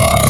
Podcast.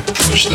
push